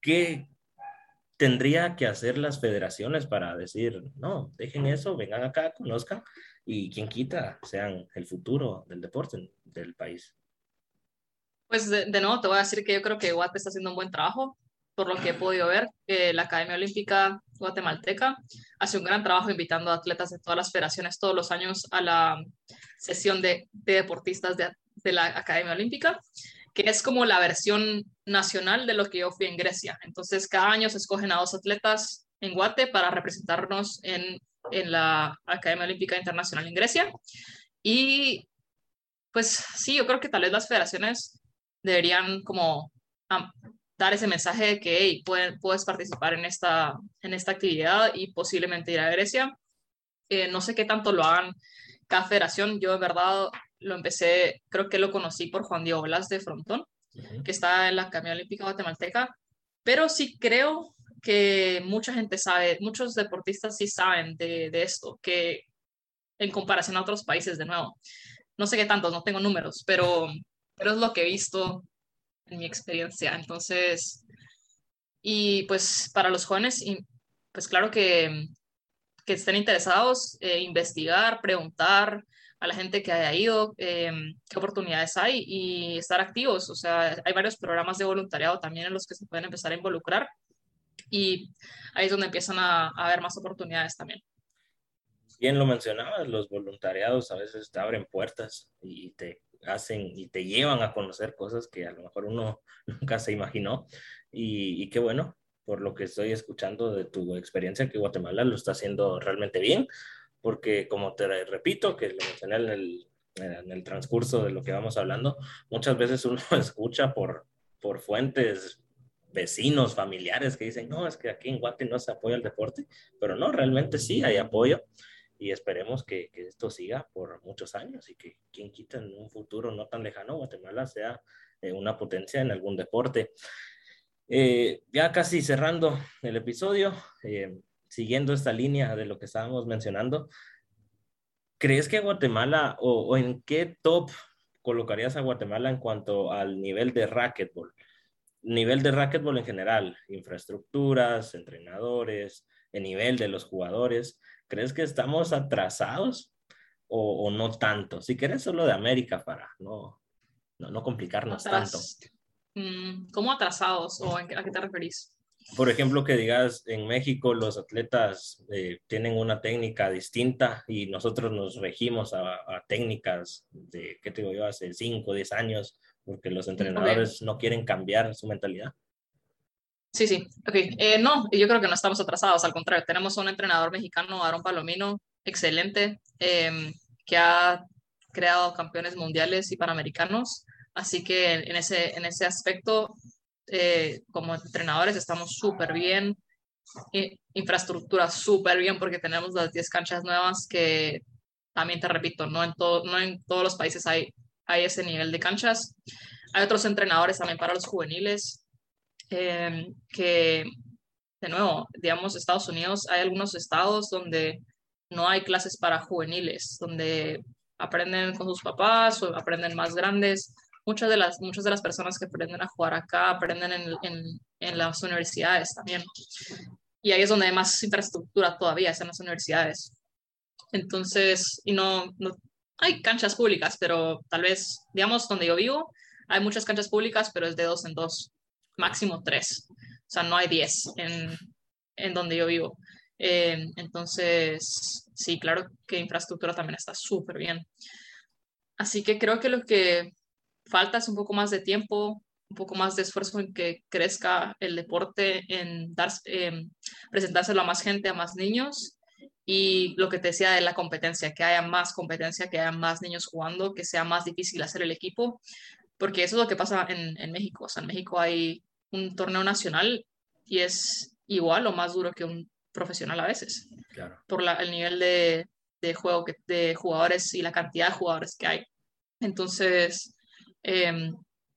¿qué tendría que hacer las federaciones para decir, no, dejen eso, vengan acá, conozcan y quien quita sean el futuro del deporte del país. Pues de, nuevo te voy a decir que yo creo que Guate está haciendo un buen trabajo, por lo que he podido ver, la Academia Olímpica Guatemalteca hace un gran trabajo invitando a atletas de todas las federaciones todos los años a la sesión de, deportistas de, de la Academia Olímpica, que es como la versión nacional de lo que yo fui en Grecia. Entonces, cada año se escogen a dos atletas en Guate para representarnos en en la Academia Olímpica Internacional en Grecia. Y pues sí, yo creo que tal vez las federaciones deberían como dar ese mensaje de que puedes participar en esta, en esta actividad y posiblemente ir a Grecia. Eh, no sé qué tanto lo hagan cada federación. Yo de verdad lo empecé, creo que lo conocí por Juan Diego Blas de Frontón, que está en la Academia Olímpica Guatemalteca, pero sí creo que mucha gente sabe, muchos deportistas sí saben de, de, esto, que en comparación a otros países, de nuevo, no sé qué tantos, no tengo números, pero, pero es lo que he visto en mi experiencia. Entonces, y pues para los jóvenes, pues claro que, que estén interesados, eh, investigar, preguntar a la gente que haya ido, eh, qué oportunidades hay y estar activos. O sea, hay varios programas de voluntariado también en los que se pueden empezar a involucrar y ahí es donde empiezan a, haber más oportunidades también. Bien lo mencionabas, los voluntariados a veces te abren puertas y te hacen y te llevan a conocer cosas que a lo mejor uno nunca se imaginó. Y, qué bueno, por lo que estoy escuchando de tu experiencia, que Guatemala lo está haciendo realmente bien, porque como te repito, que lo mencioné en el, en el transcurso de lo que vamos hablando, muchas veces uno escucha por, por fuentes vecinos, familiares que dicen, no, es que aquí en Guate no se apoya el deporte, pero no, realmente sí hay apoyo y esperemos que, que, esto siga por muchos años y que quien quita en un futuro no tan lejano Guatemala sea eh, una potencia en algún deporte. Eh, ya casi cerrando el episodio, eh, siguiendo esta línea de lo que estábamos mencionando, ¿crees que Guatemala o, o en qué top colocarías a Guatemala en cuanto al nivel de racquetball? nivel de racquetball en general, infraestructuras, entrenadores, el nivel de los jugadores, ¿crees que estamos atrasados o, no tanto? Si quieres solo de América para no, no, complicarnos tanto. Mm, ¿Cómo atrasados o a qué te referís? Por ejemplo, que digas, en México los atletas eh, tienen una técnica distinta y nosotros nos regimos a, a técnicas de, ¿qué te digo yo?, hace 5 o 10 años porque los entrenadores no quieren cambiar su mentalidad. Sí, sí, ok. Eh, no, yo creo que no estamos atrasados, al contrario, tenemos un entrenador mexicano, Aaron Palomino, excelente, em, que ha creado campeones mundiales y panamericanos, así que en ese, en ese aspecto, eh, como entrenadores, estamos súper bien, infraestructura súper bien, porque tenemos las 10 canchas nuevas que, también te repito, no en, todo, no en todos los países hay hay ese nivel de canchas. Hay otros entrenadores también para los juveniles eh, que, de nuevo, digamos, Estados Unidos, hay algunos estados donde no hay clases para juveniles, donde aprenden con sus papás o aprenden más grandes. Muchas de las, muchas de las personas que aprenden a jugar acá aprenden en, en, en las universidades también. y ahí es donde hay más infraestructura todavía, es en las universidades. Entonces, y no, no, hay canchas públicas, pero tal vez, digamos, donde yo vivo, hay muchas canchas públicas, pero es de dos en dos, máximo tres. O sea, no hay diez en, en donde yo vivo. Eh, entonces, sí, claro que infraestructura también está súper bien. Así que creo que lo que falta es un poco más de tiempo, un poco más de esfuerzo en que crezca el deporte, en dar, eh, presentárselo a más gente, a más niños. Y lo que te decía de la competencia, que haya más competencia, que haya más niños jugando, que sea más difícil hacer el equipo, porque eso es lo que pasa en, en México. O sea, en México hay un torneo nacional y es igual o más duro que un profesional a veces, claro. por la, el nivel de, de juego que, de jugadores y la cantidad de jugadores que hay. Entonces, eh,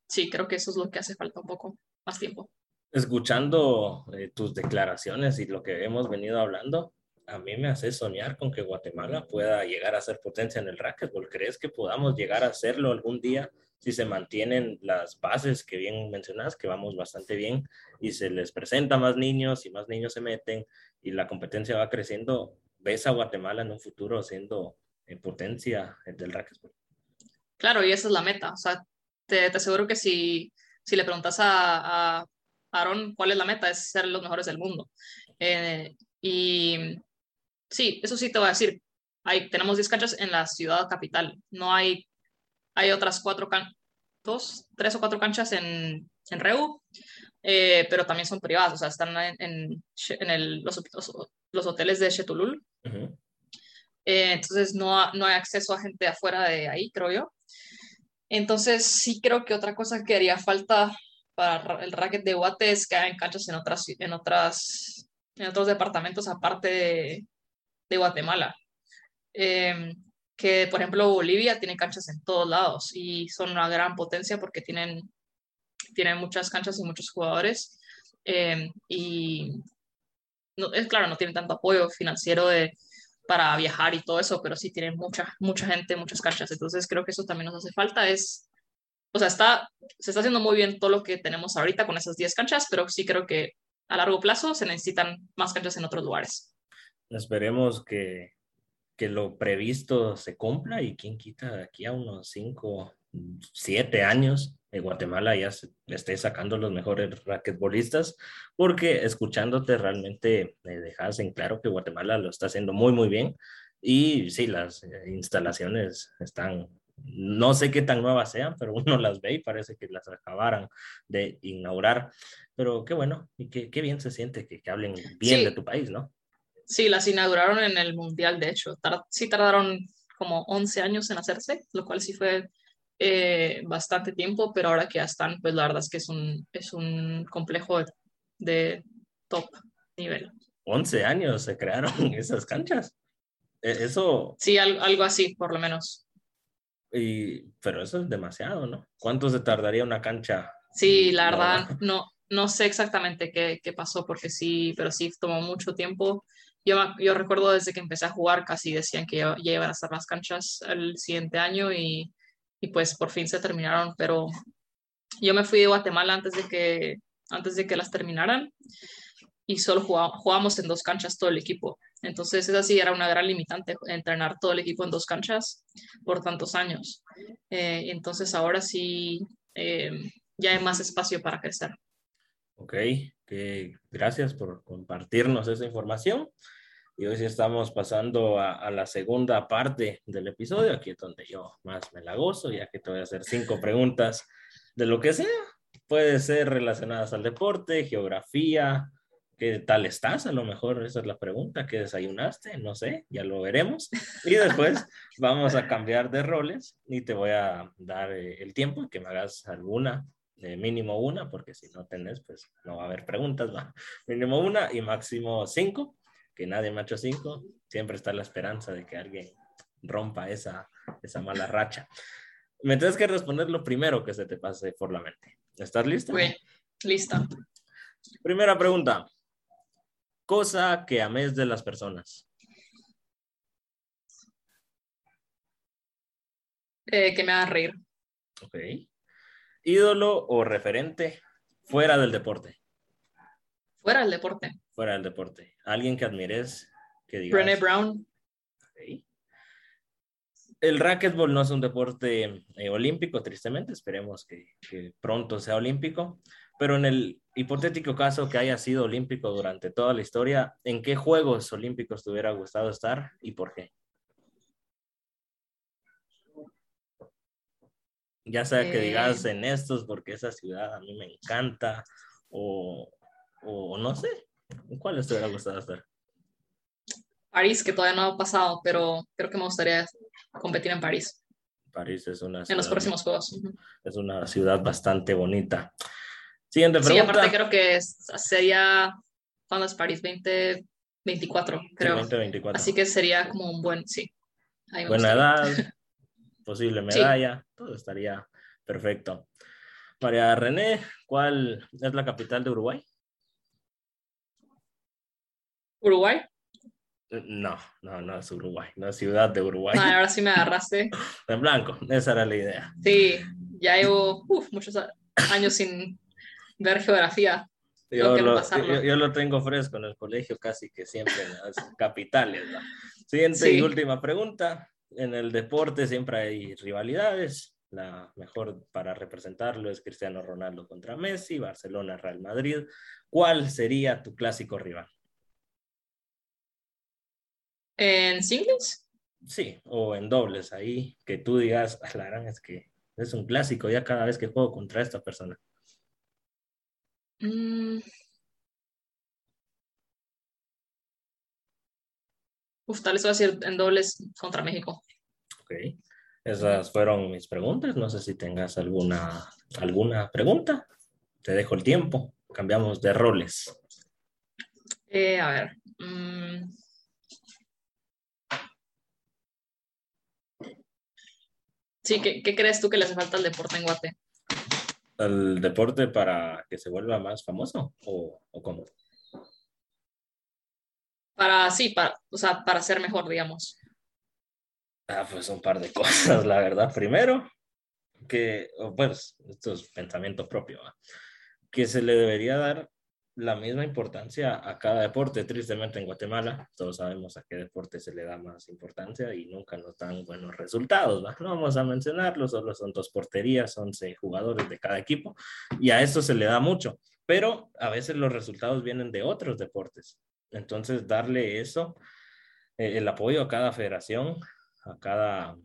sí, creo que eso es lo que hace falta un poco más tiempo. Escuchando eh, tus declaraciones y lo que hemos venido hablando, a mí me hace soñar con que Guatemala pueda llegar a ser potencia en el racquetball. ¿Crees que podamos llegar a hacerlo algún día si se mantienen las bases que bien mencionas, que vamos bastante bien y se les presenta más niños y más niños se meten y la competencia va creciendo? ¿Ves a Guatemala en un futuro siendo en potencia del racquetball? Claro, y esa es la meta. O sea, te, aseguro que si, si le preguntas a, a Aaron cuál es la meta, es ser los mejores del mundo. Eh, y sí, eso sí te voy a decir. Hay, tenemos 10 canchas en la ciudad capital. No hay, hay otras cuatro canchas, dos, tres o cuatro canchas en, en Reu, eh, pero también son privadas, o sea, están en, en, en el, los, los, hoteles de Chetulul. Eh, entonces no, no hay acceso a gente afuera de ahí, creo yo. Entonces, sí creo que otra cosa que haría falta para el racket de Guate es que hayan canchas en otras, en otras, en otros departamentos aparte de, Guatemala. Em, que, por ejemplo, Bolivia tiene canchas en todos lados y son una gran potencia porque tienen, tienen muchas canchas y muchos jugadores. Em, y no, es claro, no tienen tanto apoyo financiero de, para viajar y todo eso, pero sí tienen mucha, mucha gente, muchas canchas. Entonces creo que eso también nos hace falta. Es, o sea, está, se está haciendo muy bien todo lo que tenemos ahorita con esas 10 canchas, pero sí creo que a largo plazo se necesitan más canchas en otros lugares. Esperemos que, que lo previsto se cumpla y quien quita de aquí a unos 5, 7 años de Guatemala ya se, esté sacando los mejores raquetbolistas, porque escuchándote realmente me dejas en claro que Guatemala lo está haciendo muy, muy bien. Y sí, las eh, instalaciones están, no sé qué tan nuevas sean, pero uno las ve y parece que las acabaran de inaugurar. Pero qué bueno y qué, qué bien se siente que, que hablen bien de tu país, ¿no? Sí, las inauguraron en el Mundial, de hecho. sí tardaron como 11 años en hacerse, lo cual sí fue eh, bastante tiempo, pero ahora que ya están, pues la verdad es que es un, es un complejo de, top nivel. 11 años se crearon esas canchas. E, eso. Sí, algo, así, por lo menos. Y, pero eso es demasiado, ¿no? ¿Cuánto se tardaría una cancha? Sí, la verdad, no, no sé exactamente qué, qué, pasó, porque sí, pero sí tomó mucho tiempo. Yo, yo recuerdo desde que empecé a jugar, casi decían que ya, iban a estar las canchas el siguiente año y y pues por fin se terminaron, pero yo me fui de Guatemala antes de que, antes de que las terminaran y solo jugábamos en dos canchas todo el equipo. Entonces esa sí era una gran limitante, entrenar todo el equipo en dos canchas por tantos años. Eh, entonces ahora sí eh, ya hay más espacio para crecer. Ok, gracias por compartirnos esa información. Y hoy sí estamos pasando a, la segunda parte del episodio, aquí es donde yo más me la gozo, ya que te voy a hacer cinco preguntas de lo que sea. Puede ser relacionadas al deporte, geografía, ¿qué tal estás? A lo mejor esa es la pregunta, ¿qué desayunaste? No sé, ya lo veremos. Y después vamos a cambiar de roles y te voy a dar eh, el tiempo que me hagas alguna eh, mínimo una, porque si no tenés, pues no va a haber preguntas, ¿va? Mínimo una y máximo cinco que nadie macho 5, siempre está la esperanza de que alguien rompa esa, esa mala racha. Me tienes que responder lo primero que se te pase por la mente. ¿Estás lista? Bien, lista. Primera pregunta. Cosa que ames de las personas. Eh, que me haga reír. Ok. Ídolo o referente fuera del deporte. Fuera del deporte. Fuera del deporte. Alguien que admires, que digas. Brené Brown. El racquetball no es un deporte eh, olímpico, tristemente. Esperemos que, que pronto sea olímpico. Pero en el hipotético caso que haya sido olímpico durante toda la historia, ¿en qué Juegos Olímpicos te hubiera gustado estar y por qué? Ya sea que digas Eh. en estos porque esa ciudad a mí me encanta o, o no sé, ¿en cuáles te hubiera gustado estar? París, que todavía no ha pasado, pero creo que me gustaría competir en París París es una en los ciudad, próximos Juegos. Es una ciudad bastante bonita. Siguiente Sí, pregunta. aparte creo que sería, ¿cuándo es París? 2024, creo. 2024. Así que sería como un buen, sí. Ahí Buena gustaría. edad, posible Sí. medalla, todo estaría perfecto. María René, ¿cuál es la capital de Uruguay? Uruguay. No, no, no es Uruguay, no es ciudad de Uruguay. Ah, ahora sí me agarraste. En blanco, esa era la idea. Sí, ya llevo uf, muchos años sin ver geografía. Yo lo, yo- yo lo tengo fresco en el colegio, casi que siempre en las capitales. ¿no? Siguiente Sí. y última pregunta. En el deporte siempre hay rivalidades. La mejor para representarlo es Cristiano Ronaldo contra Messi, Barcelona, Real Madrid. ¿Cuál sería tu clásico rival? ¿En singles? Sí, o en dobles, ahí que tú digas, "Ah, la gran es que es un clásico ya cada vez que juego contra esta persona. Mm. Uf, tal vez voy a decir en dobles contra México. Ok. Esas fueron mis preguntas. No sé si tengas alguna, alguna pregunta. Te dejo el tiempo. Cambiamos de roles. Eh, a ver. mm. Sí, ¿qué, qué crees tú que le hace falta al deporte en Guate? ¿El deporte para que se vuelva más famoso o, o cómo? Para, sí, para, o sea, para ser mejor, digamos. Ah, pues un par de cosas, la verdad. Primero, que, pues, esto es pensamiento propio, que se le debería dar la misma importancia a cada deporte. Tristemente en Guatemala, todos sabemos a qué deporte se le da más importancia y nunca nos dan buenos resultados. ¿va? No vamos a mencionarlo, solo son dos porterías, 11 jugadores de cada equipo y a esto se le da mucho, pero a veces los resultados vienen de otros deportes. Entonces, darle eso, eh, el apoyo a cada federación, a cada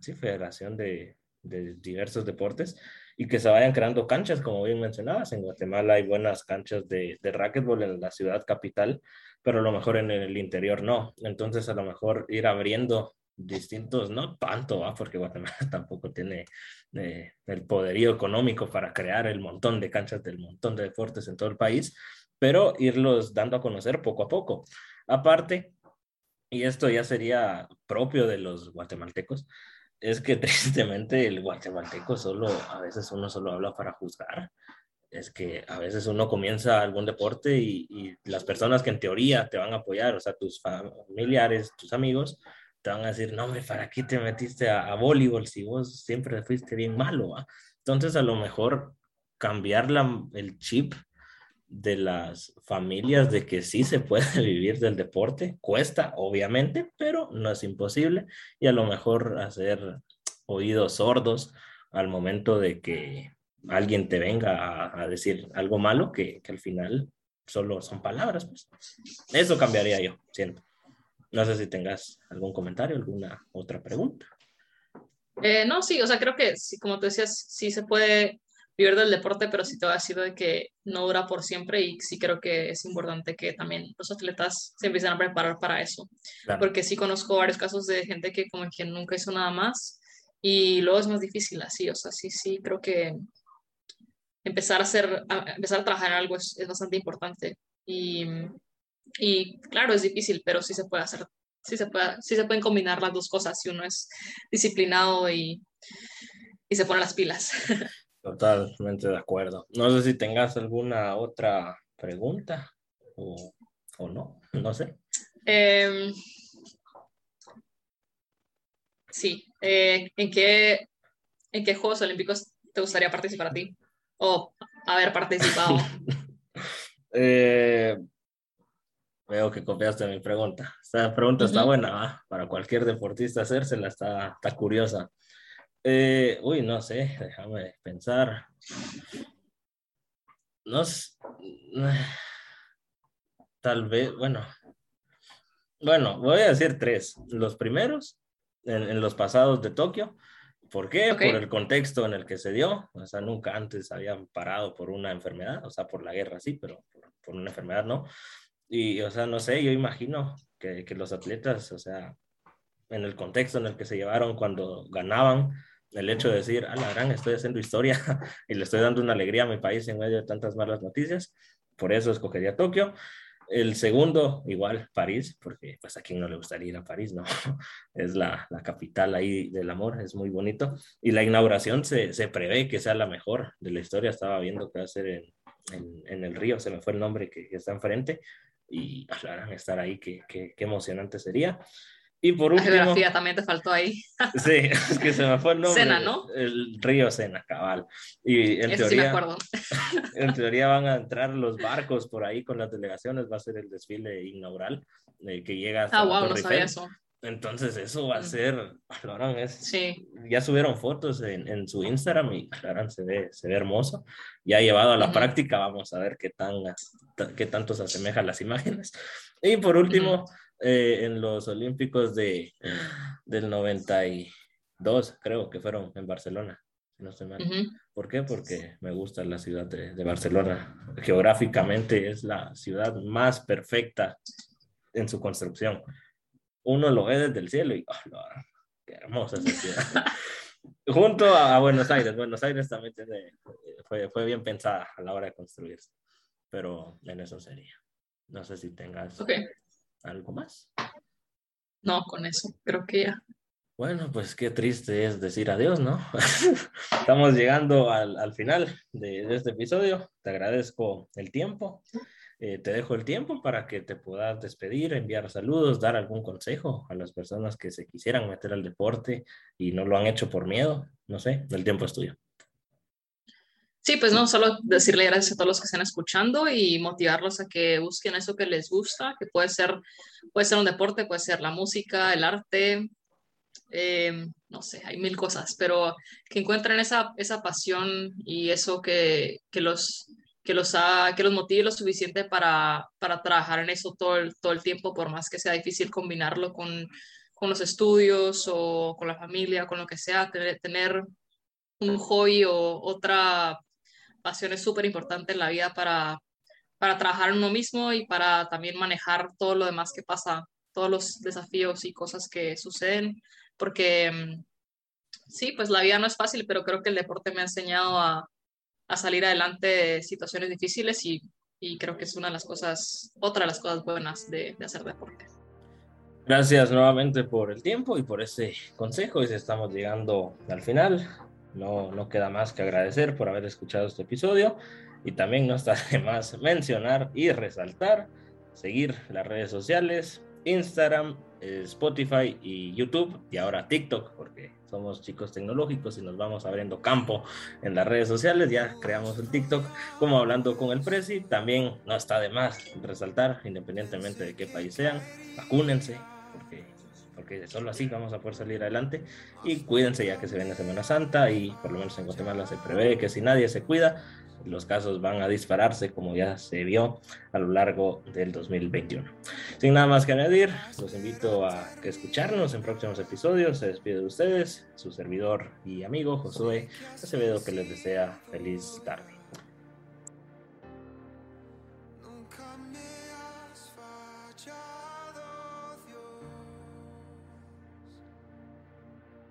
sí, federación de, de diversos deportes y que se vayan creando canchas, como bien mencionabas. En Guatemala hay buenas canchas de, de racquetball en la ciudad capital, pero a lo mejor en el interior no. Entonces, a lo mejor ir abriendo distintos, no tanto, ¿va? porque Guatemala tampoco tiene eh, el poderío económico para crear el montón de canchas del montón de deportes en todo el país, pero irlos dando a conocer poco a poco. Aparte, y esto ya sería propio de los guatemaltecos, es que tristemente el guatemalteco solo, a veces uno solo habla para juzgar. Es que a veces uno comienza algún deporte y, y las personas que en teoría te van a apoyar, o sea, tus familiares, tus amigos, te van a decir, no, hombre, ¿para qué te metiste a, a voleibol si vos siempre fuiste bien malo? ¿va? Entonces, a lo mejor cambiar la, el chip de las familias de que sí se puede vivir del deporte. Cuesta, obviamente, pero no es imposible. Y a lo mejor hacer oídos sordos al momento de que alguien te venga a, decir algo malo, que, al final solo son palabras. Pues. Eso cambiaría yo, siento. No sé si tengas algún comentario, alguna otra pregunta. Eh, no, sí, o sea, creo que, como tú decías, sí se puede vivir del deporte, pero sí te va a decir de que no dura por siempre y sí creo que es importante que también los atletas se empiecen a preparar para eso. Claro. Porque sí conozco varios casos de gente que como que nunca hizo nada más y luego es más difícil así, o sea, sí, sí, creo que empezar a hacer, a empezar a trabajar en algo es, es bastante importante y, y, claro, es difícil, pero sí se puede hacer, sí se, puede, sí se pueden combinar las dos cosas si uno es disciplinado y, y se pone las pilas. Totalmente de acuerdo. No sé si tengas alguna otra pregunta o, o no, no sé. Eh, sí, eh, ¿en, qué, ¿en qué Juegos Olímpicos te gustaría participar a ti? O haber participado. Eh, veo que copiaste mi pregunta. Esta pregunta está buena, para cualquier deportista hacérsela, está, está curiosa. Eh, uy, no sé, déjame pensar. No sé, tal vez, bueno, bueno, voy a decir tres. Los primeros, en, los pasados de Tokio. ¿Por qué? Por el contexto en el que se dio. O sea, nunca antes habían parado por una enfermedad, o sea, por la guerra sí, pero por, una enfermedad no. Y, o sea, no sé, yo imagino que, que los atletas, o sea, en el contexto en el que se llevaron cuando ganaban, el hecho de decir, a la gran, estoy haciendo historia y le estoy dando una alegría a mi país en medio de tantas malas noticias, por eso escogería Tokio. El segundo, igual, París, porque pues a quien no le gustaría ir a París, ¿no? Es la, la capital ahí del amor, es muy bonito. Y la inauguración se, se, prevé que sea la mejor de la historia. Estaba viendo que va a ser en, en, en el río, se me fue el nombre que, está enfrente. Y aclaran estar ahí, qué, qué, qué emocionante sería. Y por último. La geografía también te faltó ahí. sí, es que se me fue el nombre. Sena, ¿no? El río Sena, cabal. Y en teoría. Sí me acuerdo. en teoría van a entrar los barcos por ahí con las delegaciones, va a ser el desfile inaugural eh, que llega hasta. Ah, wow, no sabía eso. Entonces eso va a ser, es, sí. ya subieron fotos en, en, su Instagram y claro, se ve, se ve hermoso. Ya llevado a la práctica, vamos a ver qué, tan, qué tanto se asemejan las imágenes. Y por último, eh, en los Olímpicos de, del 92, creo que fueron en Barcelona, no estoy mal. ¿Por qué? Porque me gusta la ciudad de, de, Barcelona. Geográficamente es la ciudad más perfecta en su construcción. Uno lo ve desde el cielo y, oh, qué hermosa esa ciudad. Junto a, Buenos Aires. Buenos Aires también fue, fue bien pensada a la hora de construirse, pero en eso sería. No sé si tengas okay. ¿Algo más? No, con eso creo que ya. Bueno, pues qué triste es decir adiós, ¿no? Estamos llegando al, al final de, este episodio. Te agradezco el tiempo. Eh, te dejo el tiempo para que te puedas despedir, enviar saludos, dar algún consejo a las personas que se quisieran meter al deporte y no lo han hecho por miedo. No sé, el tiempo es tuyo. Sí, pues no, solo decirle gracias a todos los que están escuchando y motivarlos a que busquen eso que les gusta, que puede ser, puede ser un deporte, puede ser la música, el arte, em, no sé, hay mil cosas, pero que encuentren esa, esa pasión y eso que, que los, que, los ha, que los motive lo suficiente para, para trabajar en eso todo el, todo el tiempo, por más que sea difícil combinarlo con, con los estudios o con la familia, con lo que sea, tener, tener un hobby o otra pasión es súper importante en la vida para, para trabajar en uno mismo y para también manejar todo lo demás que pasa, todos los desafíos y cosas que suceden, porque mm, sí, pues la vida no es fácil, pero creo que el deporte me ha enseñado a, a salir adelante de situaciones difíciles y, y, creo que es una de las cosas, otra de las cosas buenas de, de hacer deporte. Gracias nuevamente por el tiempo y por ese consejo. Y estamos llegando al final. No, no queda más que agradecer por haber escuchado este episodio y también no está de más mencionar y resaltar, seguir las redes sociales, Instagram, eh, Spotify y YouTube y ahora TikTok, porque somos chicos tecnológicos y nos vamos abriendo campo en las redes sociales. Ya creamos el TikTok como hablando con el Prezi. También no está de más resaltar, independientemente de qué país sean, vacúnense, porque solo así vamos a poder salir adelante. Y cuídense ya que se viene Semana Santa y por lo menos en Guatemala se prevé que si nadie se cuida, los casos van a dispararse como ya se vio a lo largo del 2021. Sin nada más que añadir, los invito a escucharnos en próximos episodios. Se despide de ustedes, su servidor y amigo Josué Acevedo que les desea feliz tarde.